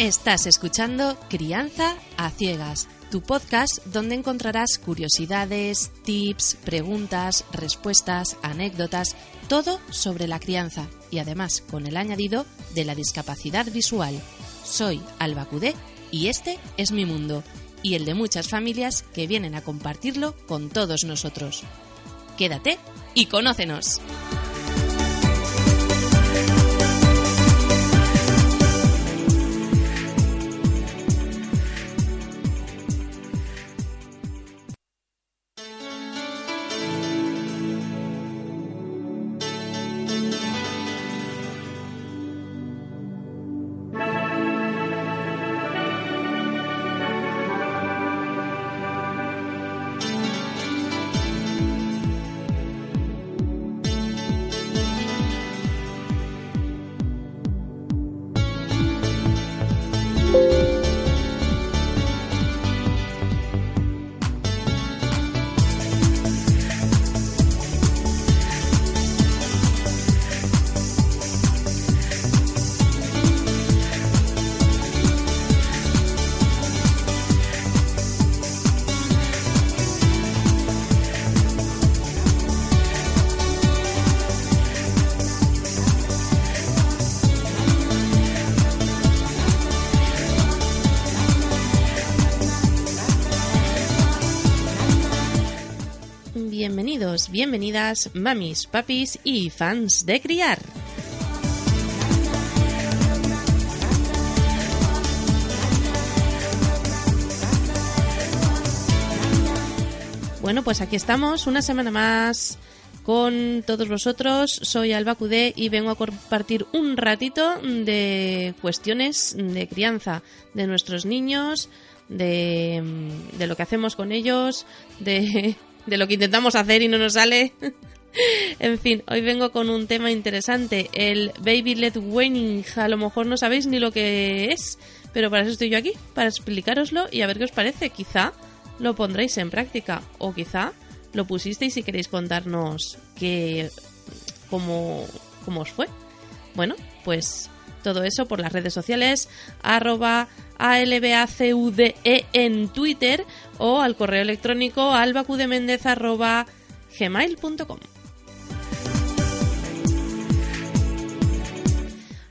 Estás escuchando Crianza a Ciegas, tu podcast donde encontrarás curiosidades, tips, preguntas, respuestas, anécdotas, todo sobre la crianza y además con el añadido de la discapacidad visual. Soy Alba Cudé y este es mi mundo y el de muchas familias que vienen a compartirlo con todos nosotros. Quédate y conócenos. Bienvenidas, mamis, papis y fans de criar. Bueno, pues aquí estamos, una semana más con todos vosotros. Soy Alba Cudé y vengo a compartir un ratito de cuestiones de crianza de nuestros niños, de lo que hacemos con ellos, de de lo que intentamos hacer y no nos sale. en fin, hoy vengo con un tema interesante, el Baby Led Weaning. A lo mejor no sabéis ni lo que es, pero para eso estoy yo aquí, para explicároslo y a ver qué os parece. Quizá lo pondréis en práctica o quizá lo pusisteis y queréis contarnos qué, cómo, cómo os fue. Bueno, pues todo eso por las redes sociales, arroba ALBACUDE en Twitter o al correo electrónico albacudemendez arroba gmail.com.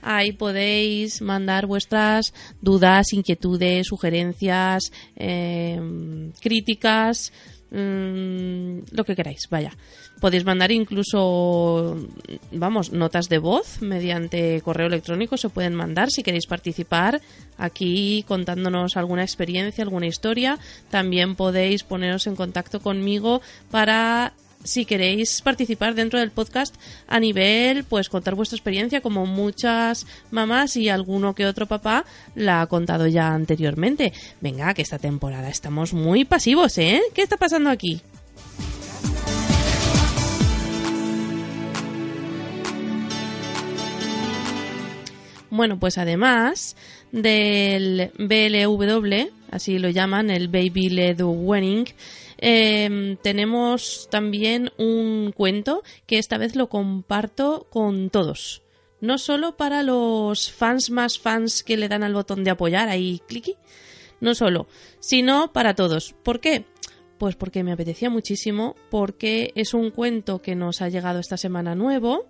Ahí podéis mandar vuestras dudas, inquietudes, sugerencias, em, críticas, mm, lo que queráis, vaya. Podéis mandar incluso, vamos, notas de voz mediante correo electrónico, se pueden mandar si queréis participar aquí contándonos alguna experiencia, alguna historia. También podéis poneros en contacto conmigo para si queréis participar dentro del podcast a nivel, pues contar vuestra experiencia como muchas mamás y alguno que otro papá la ha contado ya anteriormente. Venga, que esta temporada estamos muy pasivos, ¿eh? ¿Qué está pasando aquí? Bueno, pues además del BLW, así lo llaman, el Baby Led Wedding, em, tenemos también un cuento que esta vez lo comparto con todos. No solo para los fans más fans que le dan al botón de apoyar, ahí cliqui, no solo, sino para todos. ¿Por qué? Pues porque me apetecía muchísimo, porque es un cuento que nos ha llegado esta semana nuevo,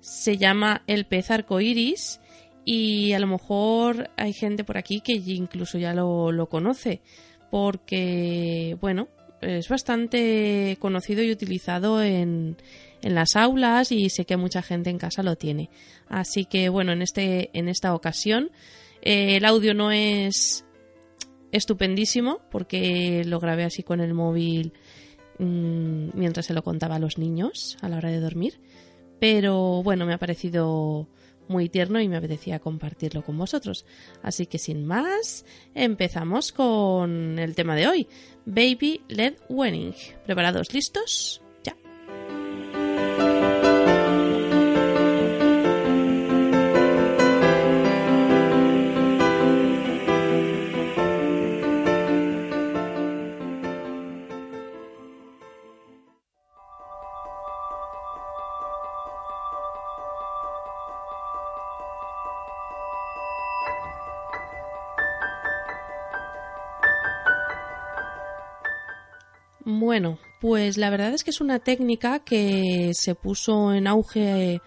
se llama El pez arcoíris y a lo mejor hay gente por aquí que incluso ya lo, conoce, porque, bueno, es bastante conocido y utilizado en, en las aulas y sé que mucha gente en casa lo tiene. Así que bueno, en, este, en esta ocasión eh, el audio no es estupendísimo porque lo grabé así con el móvil mm, mientras se lo contaba a los niños a la hora de dormir. Pero bueno, me ha parecido muy tierno y me apetecía compartirlo con vosotros. Así que sin más, empezamos con el tema de hoy, Baby Led Wedding. ¿Preparados? ¿Listos? Bueno, pues la verdad es que es una técnica que se puso en auge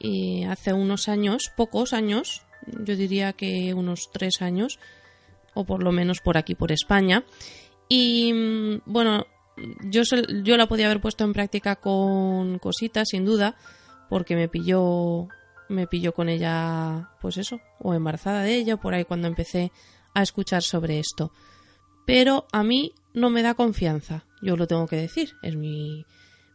eh, hace unos años, pocos años, yo diría que unos tres años, o por lo menos por aquí, por España. Y mm, bueno, yo, yo la podía haber puesto en práctica con cositas, sin duda, porque me pilló, me pilló con ella, pues eso, o embarazada de ella, por ahí cuando empecé a escuchar sobre esto. Pero a mí no me da confianza. Yo lo tengo que decir. Es mi,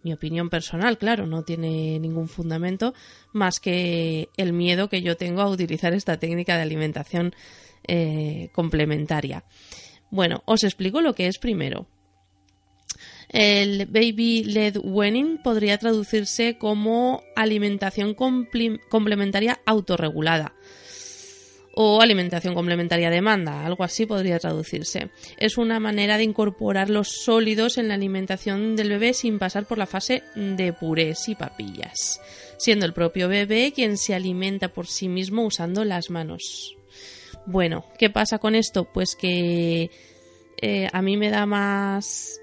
mi opinión personal, claro, no tiene ningún fundamento más que el miedo que yo tengo a utilizar esta técnica de alimentación eh, complementaria. Bueno, os explico lo que es primero. El baby led weaning podría traducirse como alimentación complementaria autorregulada o alimentación complementaria a demanda, algo así podría traducirse. Es una manera de incorporar los sólidos en la alimentación del bebé sin pasar por la fase de purés y papillas, siendo el propio bebé quien se alimenta por sí mismo usando las manos. Bueno, ¿qué pasa con esto? Pues que eh, a mí me da más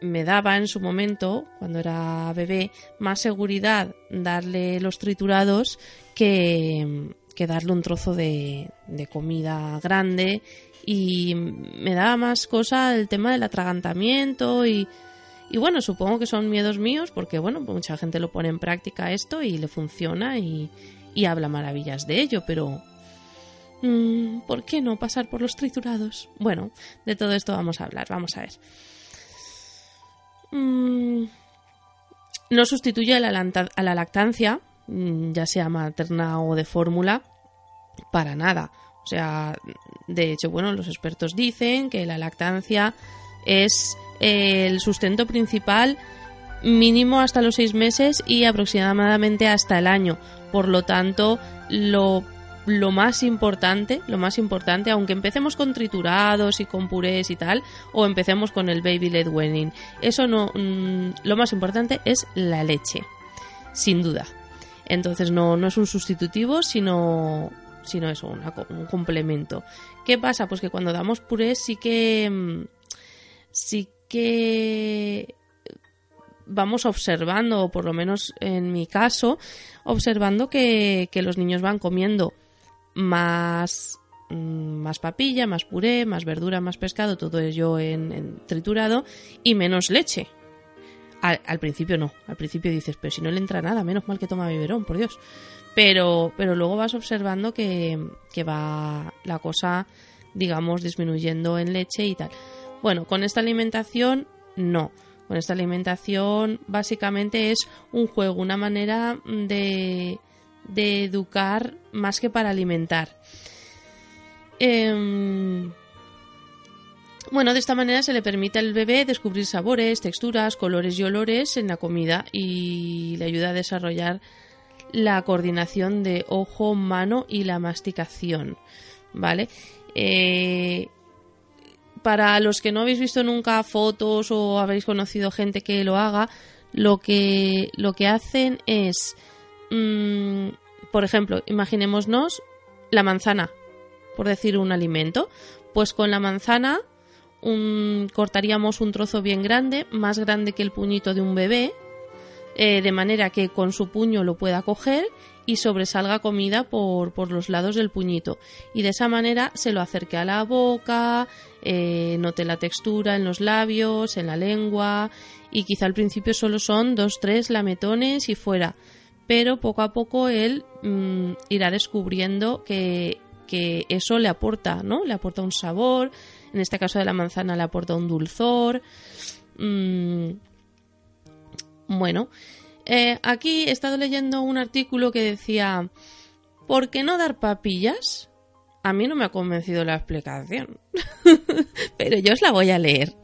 me daba en su momento, cuando era bebé, más seguridad darle los triturados que, que darle un trozo de, comida grande y me daba más cosa el tema del atragantamiento y, bueno, supongo que son miedos míos porque bueno, pues mucha gente lo pone en práctica esto y le funciona y, habla maravillas de ello, pero mm, ¿por qué no pasar por los triturados? Bueno, de todo esto vamos a hablar, vamos a ver. Mm, no sustituye a la lactancia, ya sea materna o de fórmula, para nada. O sea, de hecho, bueno, los expertos dicen que la lactancia es el sustento principal mínimo hasta los seis meses y aproximadamente hasta el año. Por lo tanto, lo, lo más importante, lo más importante, aunque empecemos con triturados y con purés y tal, o empecemos con el baby led weaning, eso no, mm, lo más importante es la leche, sin duda. Entonces no, no es un sustitutivo, sino, sino eso, un complemento. ¿Qué pasa? Pues que cuando damos purés sí que mm, sí que vamos observando, o por lo menos en mi caso, observando que, los niños van comiendo más, mm, más papilla, más puré, más verdura, más pescado, todo ello en triturado y menos leche. Al, principio no, al principio dices, pero si no le entra nada, menos mal que toma biberón, por Dios. Pero, pero luego vas observando que, que va la cosa, digamos, disminuyendo en leche y tal. Bueno, con esta alimentación no. Con esta alimentación básicamente es un juego, una manera de, de educar más que para alimentar. Eh, bueno, de esta manera se le permite al bebé descubrir sabores, texturas, colores y olores en la comida y le ayuda a desarrollar la coordinación de ojo, mano y la masticación. ¿Vale? Eh, para los que no habéis visto nunca fotos o habéis conocido gente que lo haga, lo que, lo que hacen es, mm, por ejemplo, imaginémonos la manzana, por decir un alimento. Pues con la manzana cortaríamos un trozo bien grande, más grande que el puñito de un bebé, eh, de manera que con su puño lo pueda coger y sobresalga comida por, por los lados del puñito. Y de esa manera se lo acerque a la boca, eh, note la textura en los labios, en la lengua y quizá al principio solo son dos, tres lametones y fuera. Pero poco a poco él mm, irá descubriendo que, que eso le aporta, ¿no? Le aporta un sabor, en este caso de la manzana le aporta un dulzor. Mm, bueno, eh, aquí he estado leyendo un artículo que decía, ¿por qué no dar papillas? A mí no me ha convencido la explicación, pero yo os la voy a leer.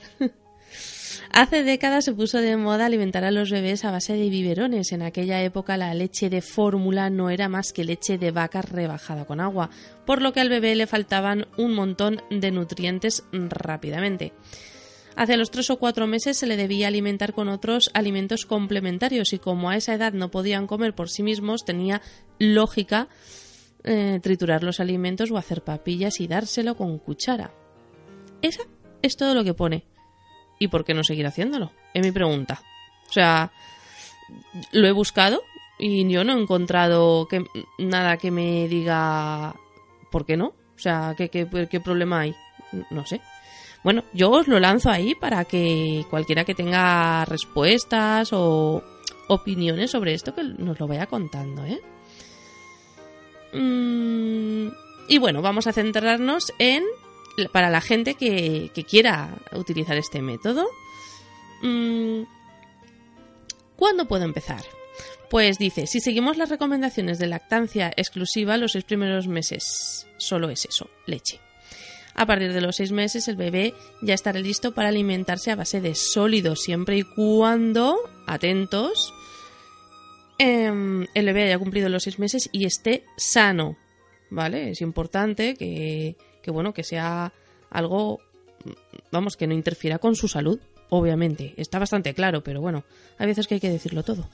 Hace décadas se puso de moda alimentar a los bebés a base de biberones. En aquella época la leche de fórmula no era más que leche de vaca rebajada con agua, por lo que al bebé le faltaban un montón de nutrientes rápidamente. Hacia los tres o cuatro meses se le debía alimentar con otros alimentos complementarios y como a esa edad no podían comer por sí mismos, tenía lógica eh, triturar los alimentos o hacer papillas y dárselo con cuchara. Esa es todo lo que pone. ¿Y por qué no seguir haciéndolo? Es mi pregunta. O sea, lo he buscado y yo no he encontrado nada que me diga por qué no. O sea, ¿qué, qué, problema hay? No sé. Bueno, yo os lo lanzo ahí para que cualquiera que tenga respuestas o opiniones sobre esto que nos lo vaya contando, ¿eh? Mm, y bueno, vamos a centrarnos en para la gente que, quiera utilizar este método. Mm, ¿Cuándo puedo empezar? Pues dice, si seguimos las recomendaciones de lactancia exclusiva, los seis primeros meses solo es eso, leche. A partir de los seis meses el bebé ya estará listo para alimentarse a base de sólidos, siempre y cuando, atentos, em, el bebé haya cumplido los seis meses y esté sano. ¿Vale? Es importante que, que bueno, que sea algo, vamos, que no interfiera con su salud, obviamente. Está bastante claro, pero bueno, hay veces que hay que decirlo todo.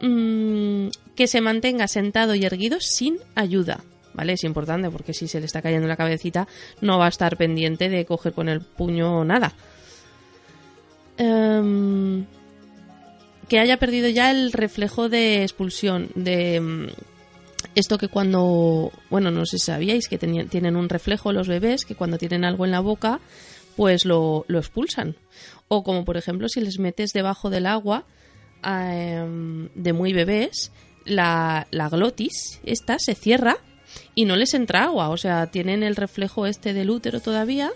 Mm, que se mantenga sentado y erguido sin ayuda. ¿Vale? Es importante porque si se le está cayendo la cabecita no va a estar pendiente de coger con el puño nada. Em, que haya perdido ya el reflejo de expulsión, de esto que cuando, bueno, no sé si sabíais que tienen un reflejo los bebés, que cuando tienen algo en la boca, pues lo, expulsan. O como por ejemplo si les metes debajo del agua em, de muy bebés, la, la glotis, esta se cierra y no les entra agua. O sea, tienen el reflejo este del útero todavía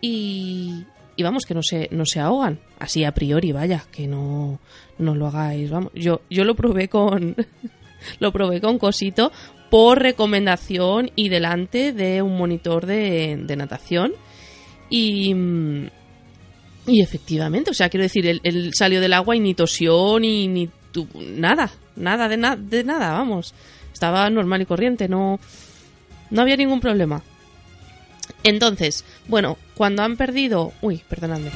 y, y vamos, que no se, no se ahogan. Así a priori, vaya, que no, no lo hagáis. Vamos, yo, yo lo probé con, lo probé con Cosito por recomendación y delante de un monitor de, natación. Y, y efectivamente, o sea, quiero decir, él, salió del agua y ni tosió ni, ni nada, nada de, de nada, vamos. Estaba normal y corriente, no, no había ningún problema. Entonces, bueno, cuando han perdido... Uy, perdonadme.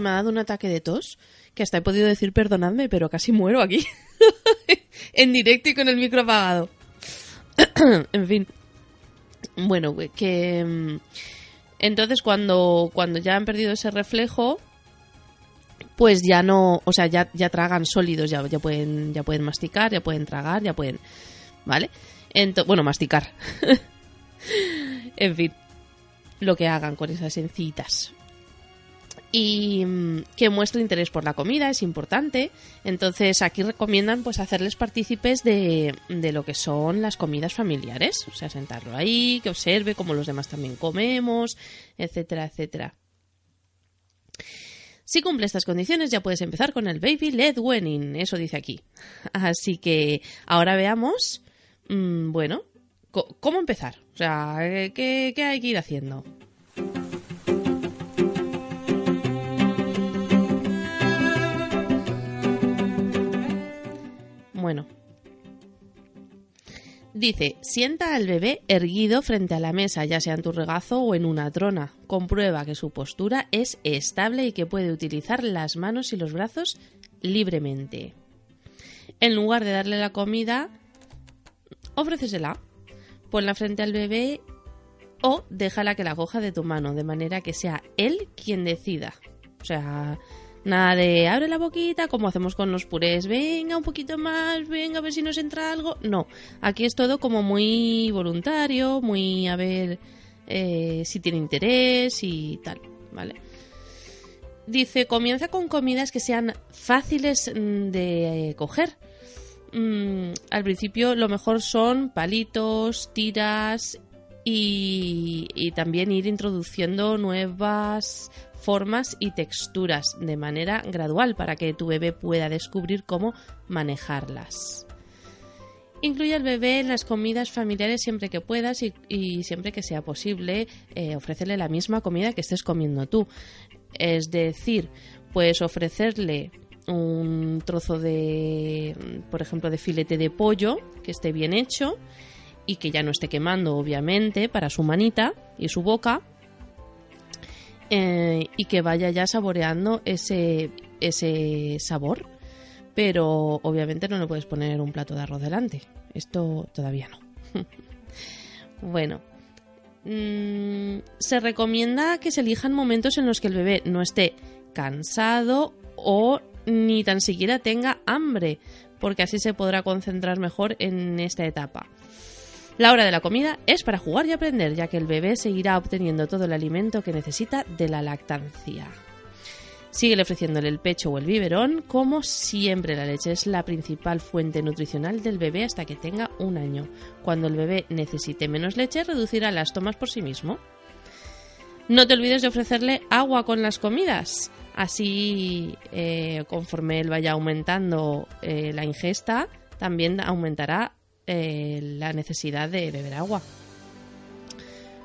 Me ha dado un ataque de tos, que hasta he podido decir perdonadme, pero casi muero aquí. en directo y con el micro apagado. en fin. Bueno, que... Mm, entonces cuando, cuando ya han perdido ese reflejo, pues ya no, o sea, ya, ya tragan sólidos, ya, ya, pueden, ya pueden masticar, ya pueden tragar, ya pueden, ¿vale? bueno, masticar. en fin, lo que hagan con esas encitas y mm, que muestre interés por la comida, es importante. Entonces aquí recomiendan pues hacerles partícipes de, de, lo que son las comidas familiares, o sea, sentarlo ahí, que observe cómo los demás también comemos, etcétera, etcétera. Si cumple estas condiciones ya puedes empezar con el Baby Led Weaning, eso dice aquí. Así que ahora veamos, mm, bueno, cómo empezar, o sea, ¿qué, qué hay que ir haciendo? Bueno. Dice, sienta al bebé erguido frente a la mesa, ya sea en tu regazo o en una trona. Comprueba que su postura es estable y que puede utilizar las manos y los brazos libremente. En lugar de darle la comida, ofrécesela. Ponla frente al bebé o déjala que la coja de tu mano, de manera que sea él quien decida. O sea, nada de abre la boquita como hacemos con los purés, venga un poquito más, venga a ver si nos entra algo. No, aquí es todo como muy voluntario, muy a ver eh, si tiene interés y tal, ¿vale? Dice, comienza con comidas que sean fáciles mm, de coger. Mm, al principio lo mejor son palitos, tiras y también ir introduciendo nuevas formas y texturas de manera gradual para que tu bebé pueda descubrir cómo manejarlas. Incluye al bebé en las comidas familiares siempre que puedas y, siempre que sea posible eh, ofrecerle la misma comida que estés comiendo tú. Es decir, puedes ofrecerle un trozo de, por ejemplo, de filete de pollo que esté bien hecho y que ya no esté quemando, obviamente, para su manita y su boca. Eh, y que vaya ya saboreando ese, ese sabor. Pero obviamente no le puedes poner un plato de arroz delante. Esto todavía no. bueno. Mm, se recomienda que se elijan momentos en los que el bebé no esté cansado o ni tan siquiera tenga hambre, porque así se podrá concentrar mejor en esta etapa. La hora de la comida es para jugar y aprender, ya que el bebé seguirá obteniendo todo el alimento que necesita de la lactancia. Sigue ofreciéndole el pecho o el biberón, como siempre la leche es la principal fuente nutricional del bebé hasta que tenga un año. Cuando el bebé necesite menos leche, reducirá las tomas por sí mismo. No te olvides de ofrecerle agua con las comidas. Así, eh, conforme él vaya aumentando eh, la ingesta, también aumentará eh, la necesidad de beber agua.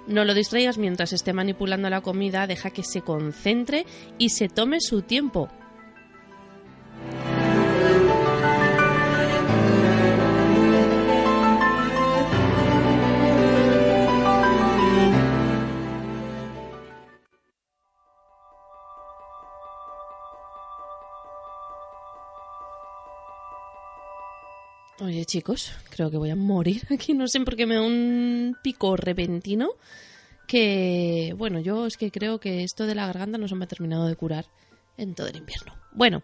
No lo distraigas mientras esté manipulando la comida, deja que se concentre y se tome su tiempo. Chicos, creo que voy a morir aquí. No sé por qué me da un pico repentino. Que, bueno, yo es que creo que esto de la garganta no se me ha terminado de curar en todo el invierno. Bueno,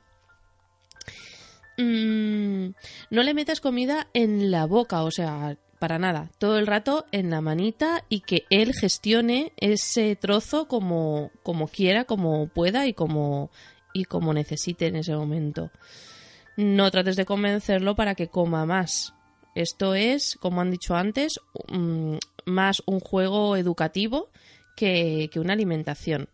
mm, no le metas comida en la boca, o sea, para nada. Todo el rato en la manita y que él gestione ese trozo como, como quiera, como pueda y como, y como necesite en ese momento no trates de convencerlo para que coma más. Esto es, como han dicho antes, más un juego educativo que, una alimentación.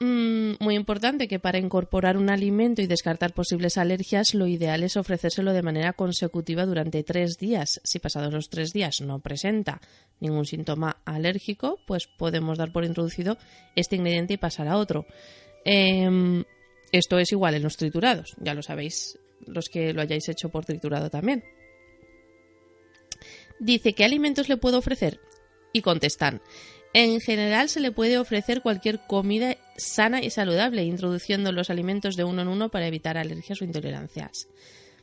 Mm, muy importante que para incorporar un alimento y descartar posibles alergias, lo ideal es ofrecérselo de manera consecutiva durante tres días. Si pasados los tres días no presenta ningún síntoma alérgico, pues podemos dar por introducido este ingrediente y pasar a otro. Em, esto es igual en los triturados, ya lo sabéis los que lo hayáis hecho por triturado también. Dice, ¿qué alimentos le puedo ofrecer? Y contestan, en general se le puede ofrecer cualquier comida sana y saludable, introduciendo los alimentos de uno en uno para evitar alergias o intolerancias.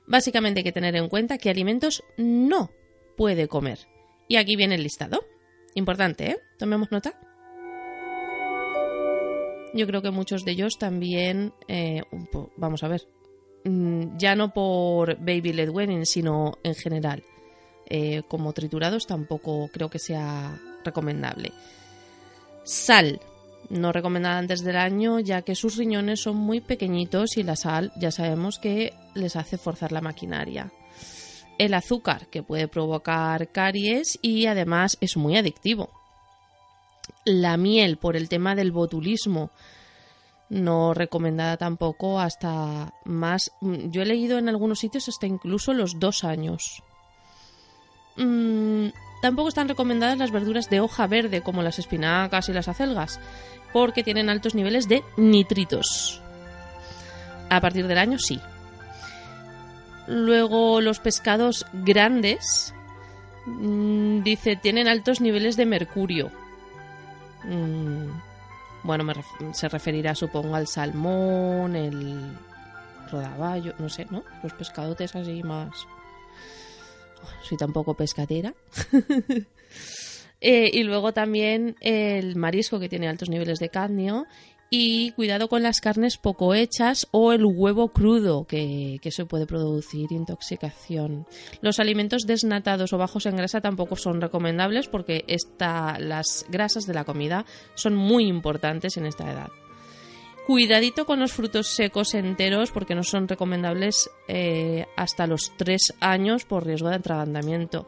Básicamente hay que tener en cuenta qué alimentos no puede comer. Y aquí viene el listado. Importante, ¿eh? Tomemos nota yo creo que muchos de ellos también, eh, vamos a ver, mm, ya no por Baby Led Wedding, sino en general. Eh, como triturados tampoco creo que sea recomendable. Sal, no recomendada antes del año, ya que sus riñones son muy pequeñitos y la sal ya sabemos que les hace forzar la maquinaria. El azúcar, que puede provocar caries y además es muy adictivo la miel por el tema del botulismo. No recomendada tampoco hasta más yo he leído en algunos sitios hasta incluso los dos años. Mm, tampoco están recomendadas las verduras de hoja verde como las espinacas y las acelgas porque tienen altos niveles de nitritos. A partir del año sí. Luego los pescados grandes, mm, dice, tienen altos niveles de mercurio. Mm, bueno, me se referirá supongo al salmón, el rodaballo, no sé, ¿no? Los pescadotes así más... soy tampoco pescadera. Eh, y luego también el marisco que tiene altos niveles de cadmio y cuidado con las carnes poco hechas o el huevo crudo, que, que se puede producir intoxicación. Los alimentos desnatados o bajos en grasa tampoco son recomendables porque las grasas de la comida son muy importantes en esta edad. Cuidadito con los frutos secos enteros porque no son recomendables eh, hasta los 3 años por riesgo de atragantamiento.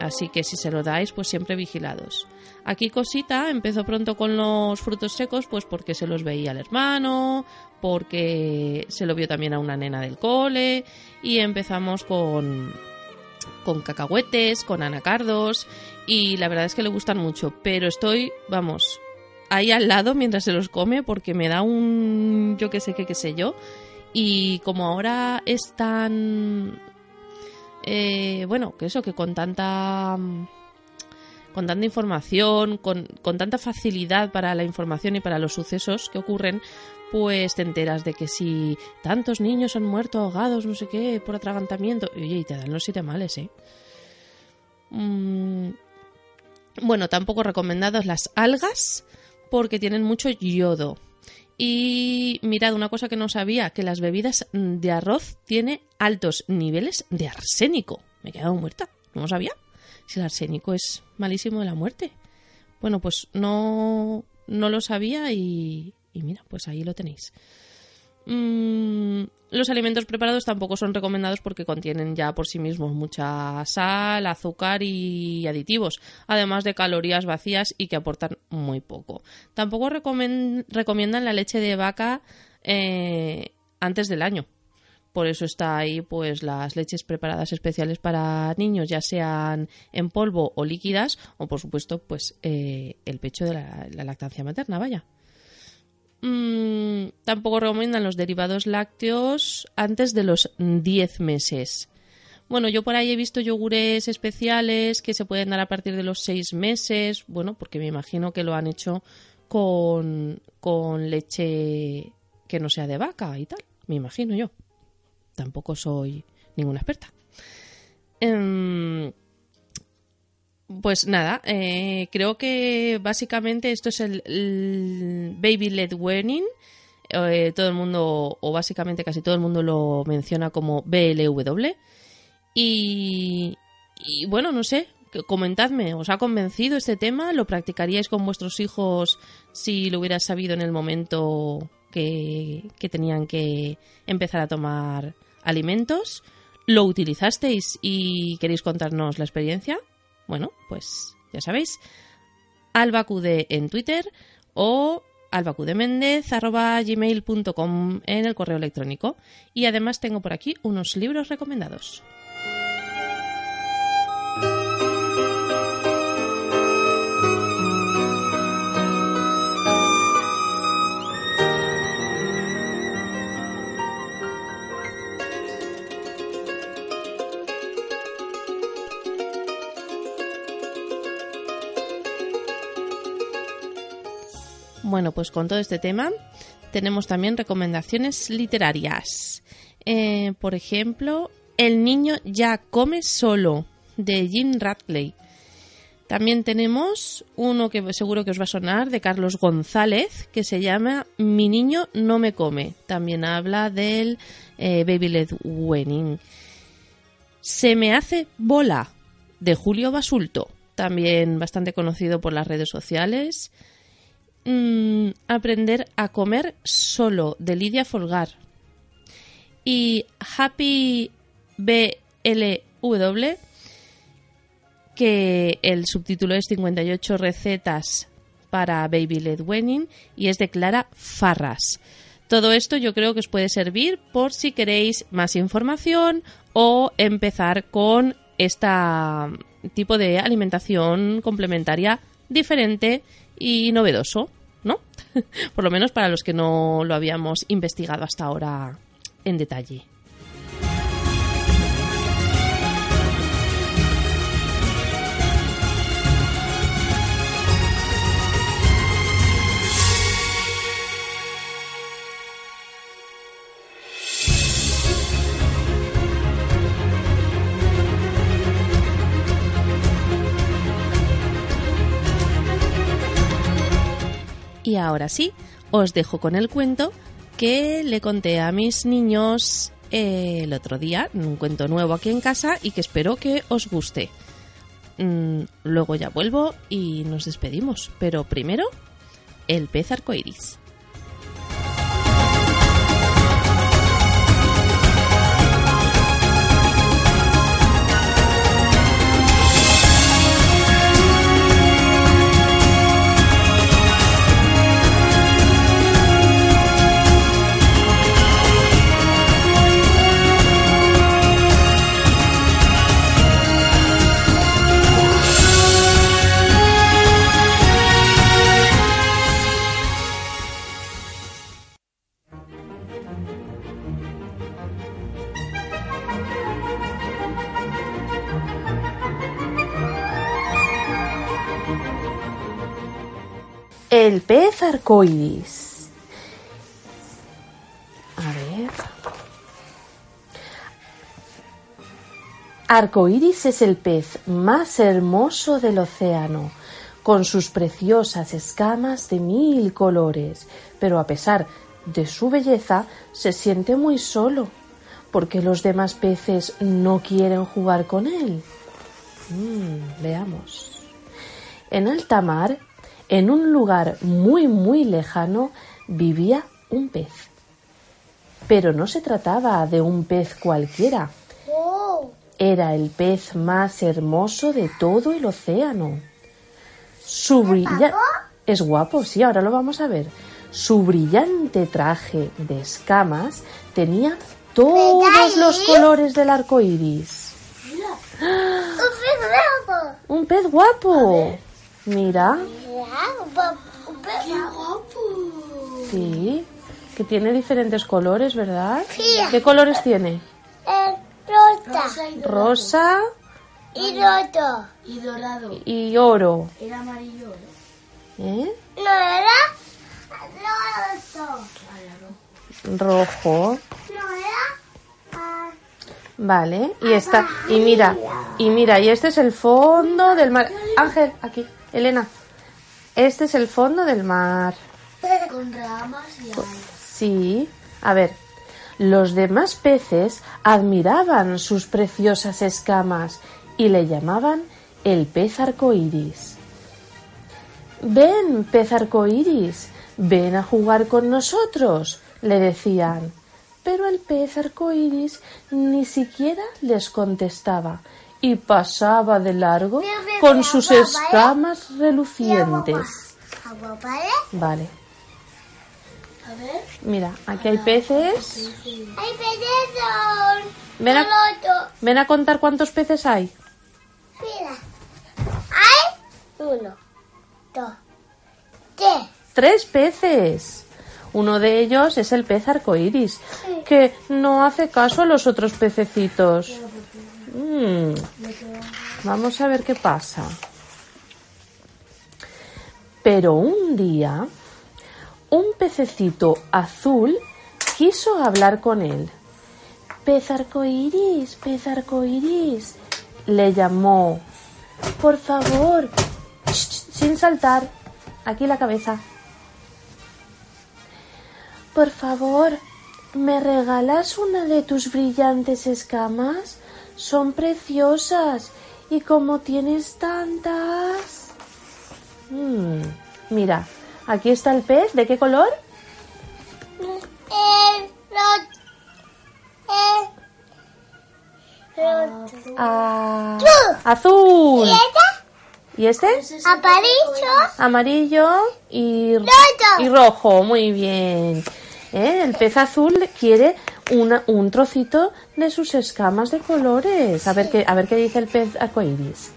Así que si se lo dais, pues siempre vigilados. Aquí Cosita empezó pronto con los frutos secos, pues porque se los veía al hermano, porque se lo vio también a una nena del cole, y empezamos con, con cacahuetes, con anacardos, y la verdad es que le gustan mucho, pero estoy, vamos, ahí al lado mientras se los come porque me da un yo qué sé qué qué sé yo, y como ahora es tan eh, bueno, que eso, que con tanta con tanta información, con, con, tanta facilidad para la información y para los sucesos que ocurren, pues te enteras de que si tantos niños han muerto ahogados, no sé qué, por atragantamiento, oye, y te dan los siete males, ¿eh? Mm, bueno, tampoco recomendados las algas porque tienen mucho yodo. Y mirad, una cosa que no sabía, que las bebidas de arroz tienen altos niveles de arsénico. Me he quedado muerta, no lo sabía. Si el arsénico es malísimo de la muerte. Bueno, pues no, no lo sabía y mira, pues ahí lo tenéis. Mm, los alimentos preparados tampoco son recomendados porque contienen ya por sí mismos mucha sal, azúcar y aditivos, además de calorías vacías y que aportan muy poco. Tampoco recomiendan la leche de vaca eh, antes del año. Por eso está ahí pues las leches preparadas especiales para niños, ya sean en polvo o líquidas, o por supuesto pues eh, el pecho de la lactancia materna, vaya. Mm, tampoco recomiendan los derivados lácteos antes de los 10 meses. Bueno, yo por ahí he visto yogures especiales que se pueden dar a partir de los 6 meses. Bueno, porque me imagino que lo han hecho con, con leche que no sea de vaca y tal. Me imagino yo. Tampoco soy ninguna experta. Em, pues nada, eh, creo que básicamente esto es el, Baby Led Weaning. Eh, todo el mundo, o básicamente casi todo el mundo lo menciona como BLW. Y, y bueno, no sé, comentadme, ¿os ha convencido este tema? ¿Lo practicaríais con vuestros hijos si lo hubieras sabido en el momento que, que tenían que empezar a tomar alimentos? ¿Lo utilizasteis y queréis contarnos la experiencia? Bueno, pues ya sabéis, albacude en Twitter o albacudemendez.gmail.com en el correo electrónico. Y además tengo por aquí unos libros recomendados. Bueno, pues con todo este tema tenemos también recomendaciones literarias. Eh, por ejemplo, El niño ya come solo, de Jim Radcliffe. También tenemos uno que seguro que os va a sonar, de Carlos González, que se llama Mi niño no me come. También habla del eh, Baby Led. Se me hace bola, de Julio Basulto, también bastante conocido por las redes sociales. Mm, aprender a comer solo de Lidia Folgar. Y Happy BLW, que el subtítulo es 58 recetas para Baby Led Wedding y es de Clara Farras. Todo esto yo creo que os puede servir por si queréis más información o empezar con este tipo de alimentación complementaria diferente y novedoso. Por lo menos para los que no lo habíamos investigado hasta ahora en detalle. Y ahora sí, os dejo con el cuento que le conté a mis niños eh, el otro día, un cuento nuevo aquí en casa y que espero que os guste. Mm, luego ya vuelvo y nos despedimos, pero primero, el pez arcoiris. Arcoíris. A ver. Arcoíris es el pez más hermoso del océano, con sus preciosas escamas de mil colores, pero a pesar de su belleza se siente muy solo, porque los demás peces no quieren jugar con él. Mm, veamos. En alta mar, en un lugar muy muy lejano, vivía un pez. Pero no se trataba de un pez cualquiera. Era el pez más hermoso de todo el océano. Su brilla... Es guapo, sí, ahora lo vamos a ver. Su brillante traje de escamas tenía todos los colores del arco iris. Un pez guapo. Mira. ¡Qué guapo! Sí, que tiene diferentes colores, ¿verdad? Sí. ¿Qué colores tiene? Eh, rosa Rosa y dorado. Rosa y roto. Y dorado. y oro. Era amarillo. ¿eh? ¿eh? No era roto. Rojo. No era Vale, y está, y mira, y mira, y este es el fondo del mar. Ángel, aquí, Elena. Este es el fondo del mar. Con ramas y alas. Sí, a ver, los demás peces admiraban sus preciosas escamas y le llamaban el pez arcoíris. Ven, pez arcoíris, ven a jugar con nosotros, le decían. Pero el pez arcoíris ni siquiera les contestaba y pasaba de largo con sus escamas relucientes. ¿vale? Mira, aquí hay peces. ¡Ay, perdón! Ven a-. Ven a contar cuántos peces hay. Mira. Hay uno, dos, tres. Tres peces. Uno de ellos es el pez arcoíris, que no hace caso a los otros pececitos. Mm. Vamos a ver qué pasa. Pero un día, un pececito azul quiso hablar con él. Pez arcoíris, pez arcoíris, le llamó. Por favor, sin saltar, aquí la cabeza. Por favor, ¿me regalas una de tus brillantes escamas? Son preciosas. Y como tienes tantas... Mm, mira, aquí está el pez. ¿De qué color? El roto. Ah, azul. ¿Y esta? ¿Y este? Amarillo. Amarillo y, Rojo. y rojo. Muy bien. ¿Eh? El pez azul quiere una- un trocito de sus escamas de colores. A ver qué, a ver qué dice el pez arcoíris.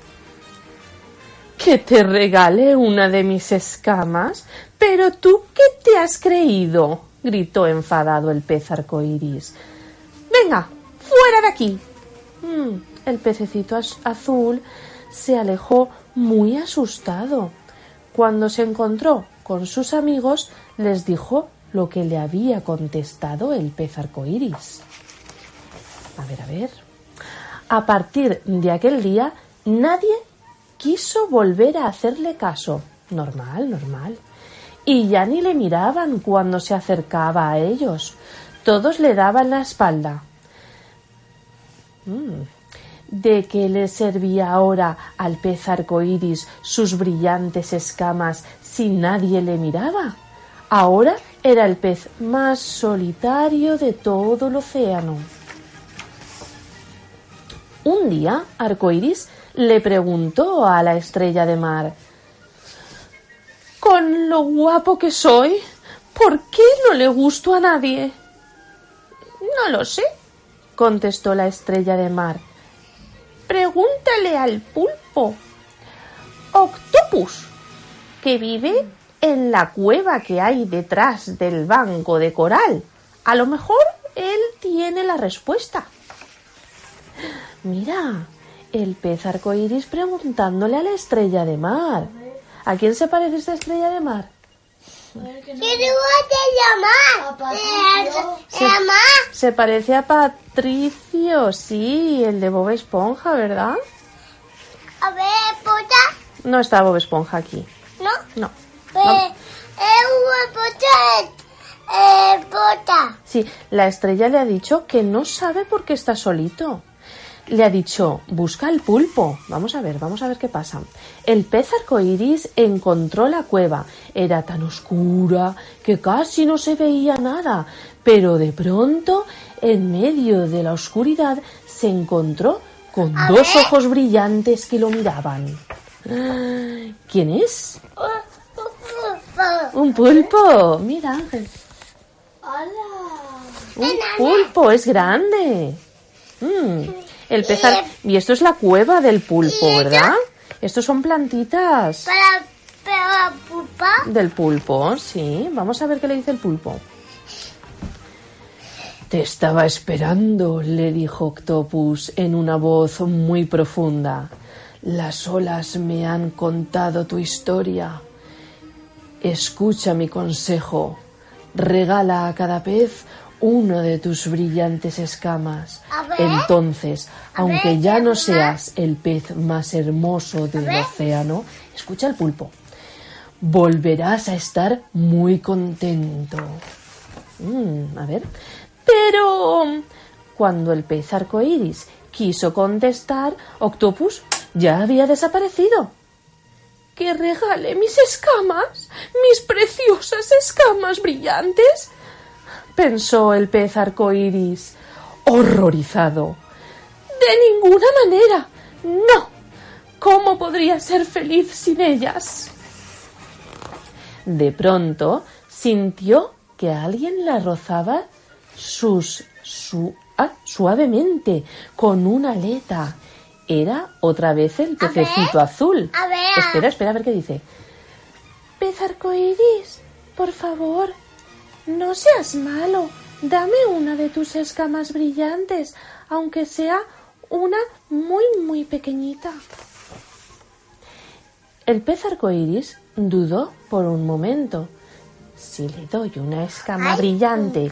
Que te regale una de mis escamas. Pero tú, ¿qué te has creído? gritó enfadado el pez arcoíris. Venga, fuera de aquí. Mm, el pececito az- azul se alejó muy asustado. Cuando se encontró con sus amigos, les dijo lo que le había contestado el pez arcoíris. A ver, a ver. A partir de aquel día, nadie quiso volver a hacerle caso. Normal, normal. y ya ni le miraban cuando se acercaba a ellos. Todos le daban la espalda. Mm. ¿De qué le servía ahora al pez arcoíris sus brillantes escamas si nadie le miraba? Ahora era el pez más solitario de todo el océano. Un día, Arcoiris le preguntó a la estrella de mar: Con lo guapo que soy, ¿por qué no le gusto a nadie? No lo sé, contestó la estrella de mar. Pregúntale al pulpo. Octopus, que vive en la cueva que hay detrás del banco de coral. A lo mejor él tiene la respuesta. Mira, el pez arcoíris preguntándole a la estrella de mar. ¿A quién se parece esta estrella de mar? ¿Qué te llama? A Patricio. Se. Se parece a Patricio, sí, el de Bob Esponja, ¿verdad? A ver, puta. No está Bob Esponja aquí. ¿No? No. Puta. Eh, puta. Sí, la estrella le ha dicho que no sabe por qué está solito. Le ha dicho, busca el pulpo. Vamos a ver, vamos a ver qué pasa. El pez arcoíris encontró la cueva. Era tan oscura que casi no se veía nada. Pero de pronto, en medio de la oscuridad, se encontró con dos ojos brillantes que lo miraban. ¿Quién es? Un pulpo. Mira, Ángel. ¡Hala! Un pulpo, es grande. Mm, El pez ar- Y esto es la cueva del pulpo. ¿verdad? Estos son plantitas Para, para pupa. del pulpo, sí. Vamos a ver qué le dice el pulpo. Te estaba esperando, le dijo Octopus en una voz muy profunda. Las olas me han contado tu historia. Escucha mi consejo. Regala a cada pez uno de tus brillantes escamas. Entonces, aunque ya no seas el pez más hermoso del océano, escucha el pulpo. Volverás a estar muy contento. Mm, a ver. Pero cuando el pez arcoíris quiso contestar, Octopus ya había desaparecido. Que regale mis escamas, mis preciosas escamas brillantes, pensó el pez arcoíris, horrorizado. De ninguna manera. No. ¿Cómo podría ser feliz sin ellas? De pronto sintió que alguien la rozaba su, ah, suavemente con una aleta. Era otra vez el A pececito azul. a ver. Espera, espera a ver qué dice. Pez arcoíris, por favor, no seas malo. Dame una de tus escamas brillantes, aunque sea una muy, muy pequeñita. El pez arcoíris dudó por un momento. Si le doy una escama Ay, brillante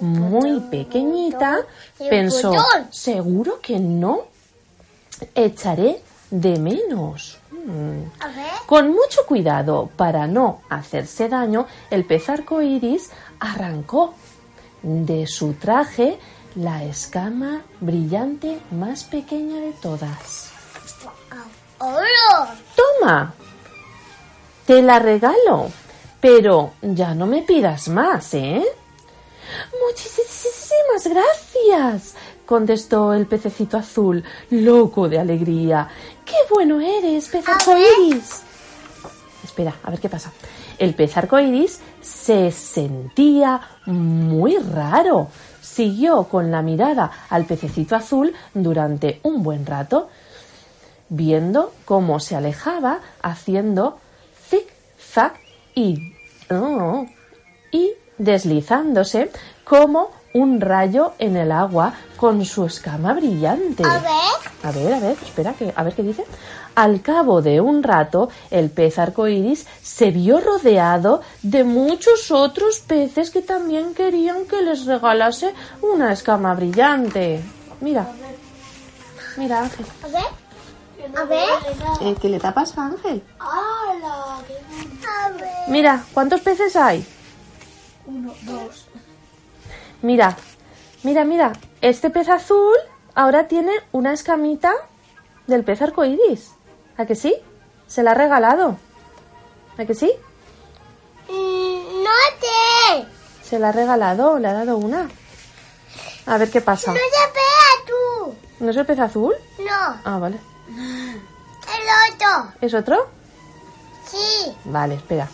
un muy pequeñita, pensó, seguro que no echaré de menos. Mm. A ver. Con mucho cuidado para no hacerse daño, el pez arcoíris arrancó de su traje la escama brillante más pequeña de todas. Toma, te la regalo, pero ya no me pidas más, ¿eh? Muchísimas gracias, contestó el pececito azul, loco de alegría. ¡Qué bueno eres, pez arcoíris! Espera, a ver qué pasa. El pez arcoíris se sentía muy raro. Siguió con la mirada al pececito azul durante un buen rato, viendo cómo se alejaba haciendo zig-zag y, oh, y deslizándose como un rayo en el agua con su escama brillante. A ver. A ver, a ver, espera, que, a ver qué dice. Al cabo de un rato, el pez arcoíris se vio rodeado de muchos otros peces que también querían que les regalase una escama brillante. Mira, mira, Ángel. A ver. A ver. Eh, ¿Qué le tapas a Ángel? ¡Hala! Mira, ¿cuántos peces hay? Uno, dos. Mira, mira, mira. Este pez azul ahora tiene una escamita del pez arcoíris. ¿A que sí? Se la ha regalado. ¿A que sí? Mm, No te. Se la ha regalado, le ha dado una. A ver qué pasa. No te pega tú. ¿No es el pez azul? No. Ah, vale. El otro. ¿Es otro? Sí. Vale, espera.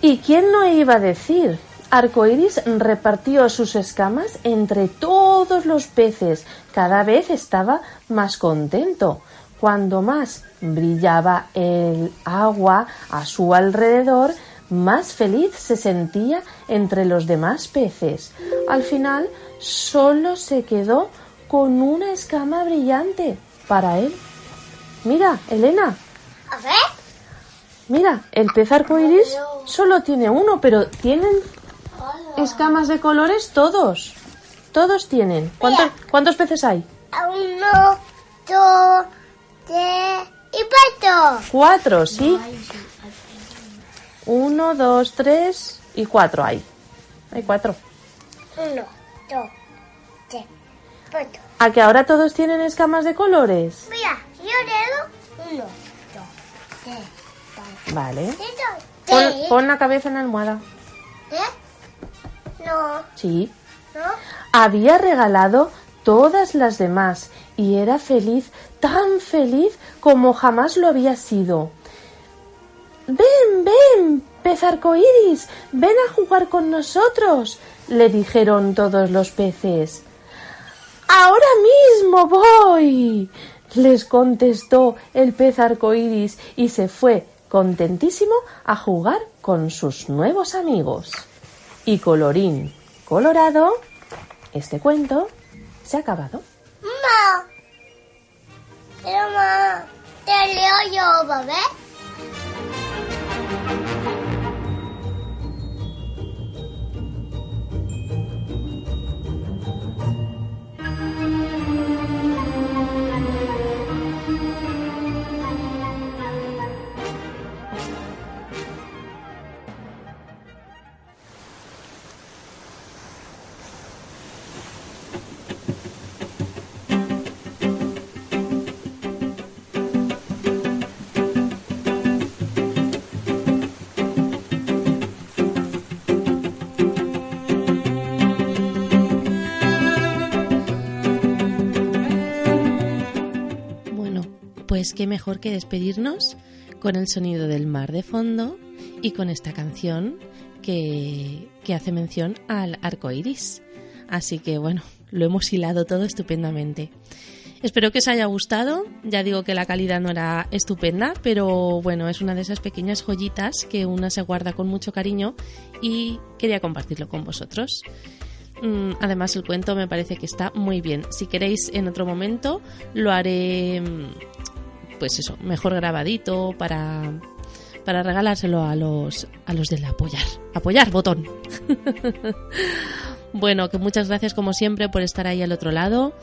¿Y quién no iba a decir? Arcoiris repartió sus escamas entre todos los peces. Cada vez estaba más contento. Cuando más brillaba el agua a su alrededor, más feliz se sentía entre los demás peces. Al final, solo se quedó con una escama brillante para él. Mira, Elena, A ver. Mira, el pez arcoiris solo tiene uno, pero tienen escamas de colores todos. Todos tienen. ¿Cuántos, cuántos peces hay? Uno, dos, tres y cuatro. Cuatro, sí. Uno, dos, tres y cuatro hay. Hay cuatro. Uno, dos, tres, cuatro. ¿A que ahora todos tienen escamas de colores? Mira, yo leo uno, dos, tres, cuatro, Vale. pon la cabeza en la almohada. ¿Eh? No, Sí. no. Había regalado todas las demás y era feliz, tan feliz como jamás lo había sido. Ven, ven, pez arcoíris, ven a jugar con nosotros, le dijeron todos los peces. Ahora mismo voy, les contestó el pez arcoíris y se fue contentísimo a jugar con sus nuevos amigos. Y colorín colorado, este cuento se ha acabado. Mamá. Pero mamá, te leo yo, ¿vale? Pues qué mejor que despedirnos con el sonido del mar de fondo y con esta canción que, que hace mención al arco iris. Así que bueno, lo hemos hilado todo estupendamente. Espero que os haya gustado. Ya digo que la calidad no era estupenda, pero bueno, es una de esas pequeñas joyitas que una se guarda con mucho cariño y quería compartirlo con vosotros. Mm, Además, el cuento me parece que está muy bien. Si queréis en otro momento, lo haré, mm, pues eso, mejor grabadito para, para regalárselo a los, a los del apoyar. Apoyar, botón. bueno, que muchas gracias como siempre por estar ahí al otro lado.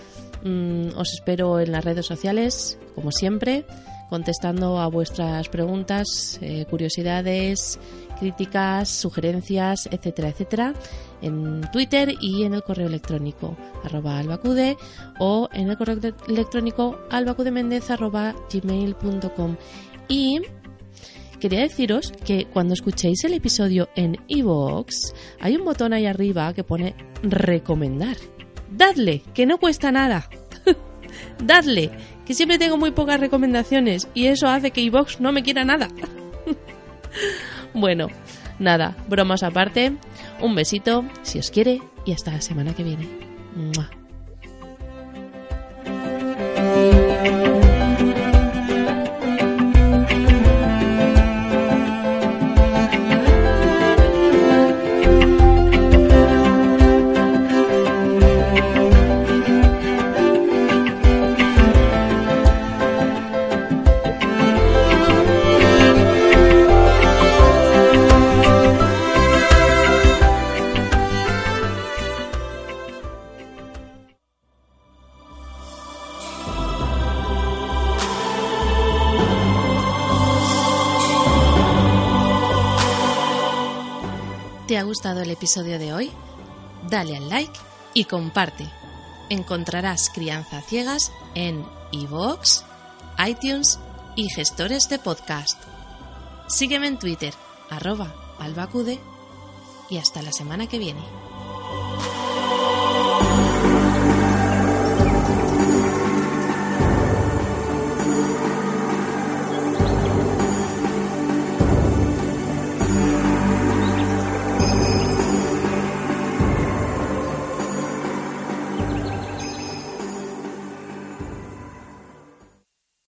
Mm, os espero en las redes sociales, como siempre, contestando a vuestras preguntas, eh, curiosidades, críticas, sugerencias, etcétera, etcétera, en Twitter y en el correo electrónico arroba albacude o en el correo electrónico albacudemendez arroba gmail.com y quería deciros que cuando escuchéis el episodio en iVoox hay un botón ahí arriba que pone recomendar. Dadle, que no cuesta nada. Dadle, que siempre tengo muy pocas recomendaciones y eso hace que iVoox no me quiera nada. bueno, nada, bromas aparte. Un besito, si os quiere, y hasta la semana que viene. Gustado el episodio de hoy? Dale al like y comparte. Encontrarás Crianza Ciegas en iVoox, iTunes y gestores de podcast. Sígueme en Twitter, arroba albacude, y hasta la semana que viene.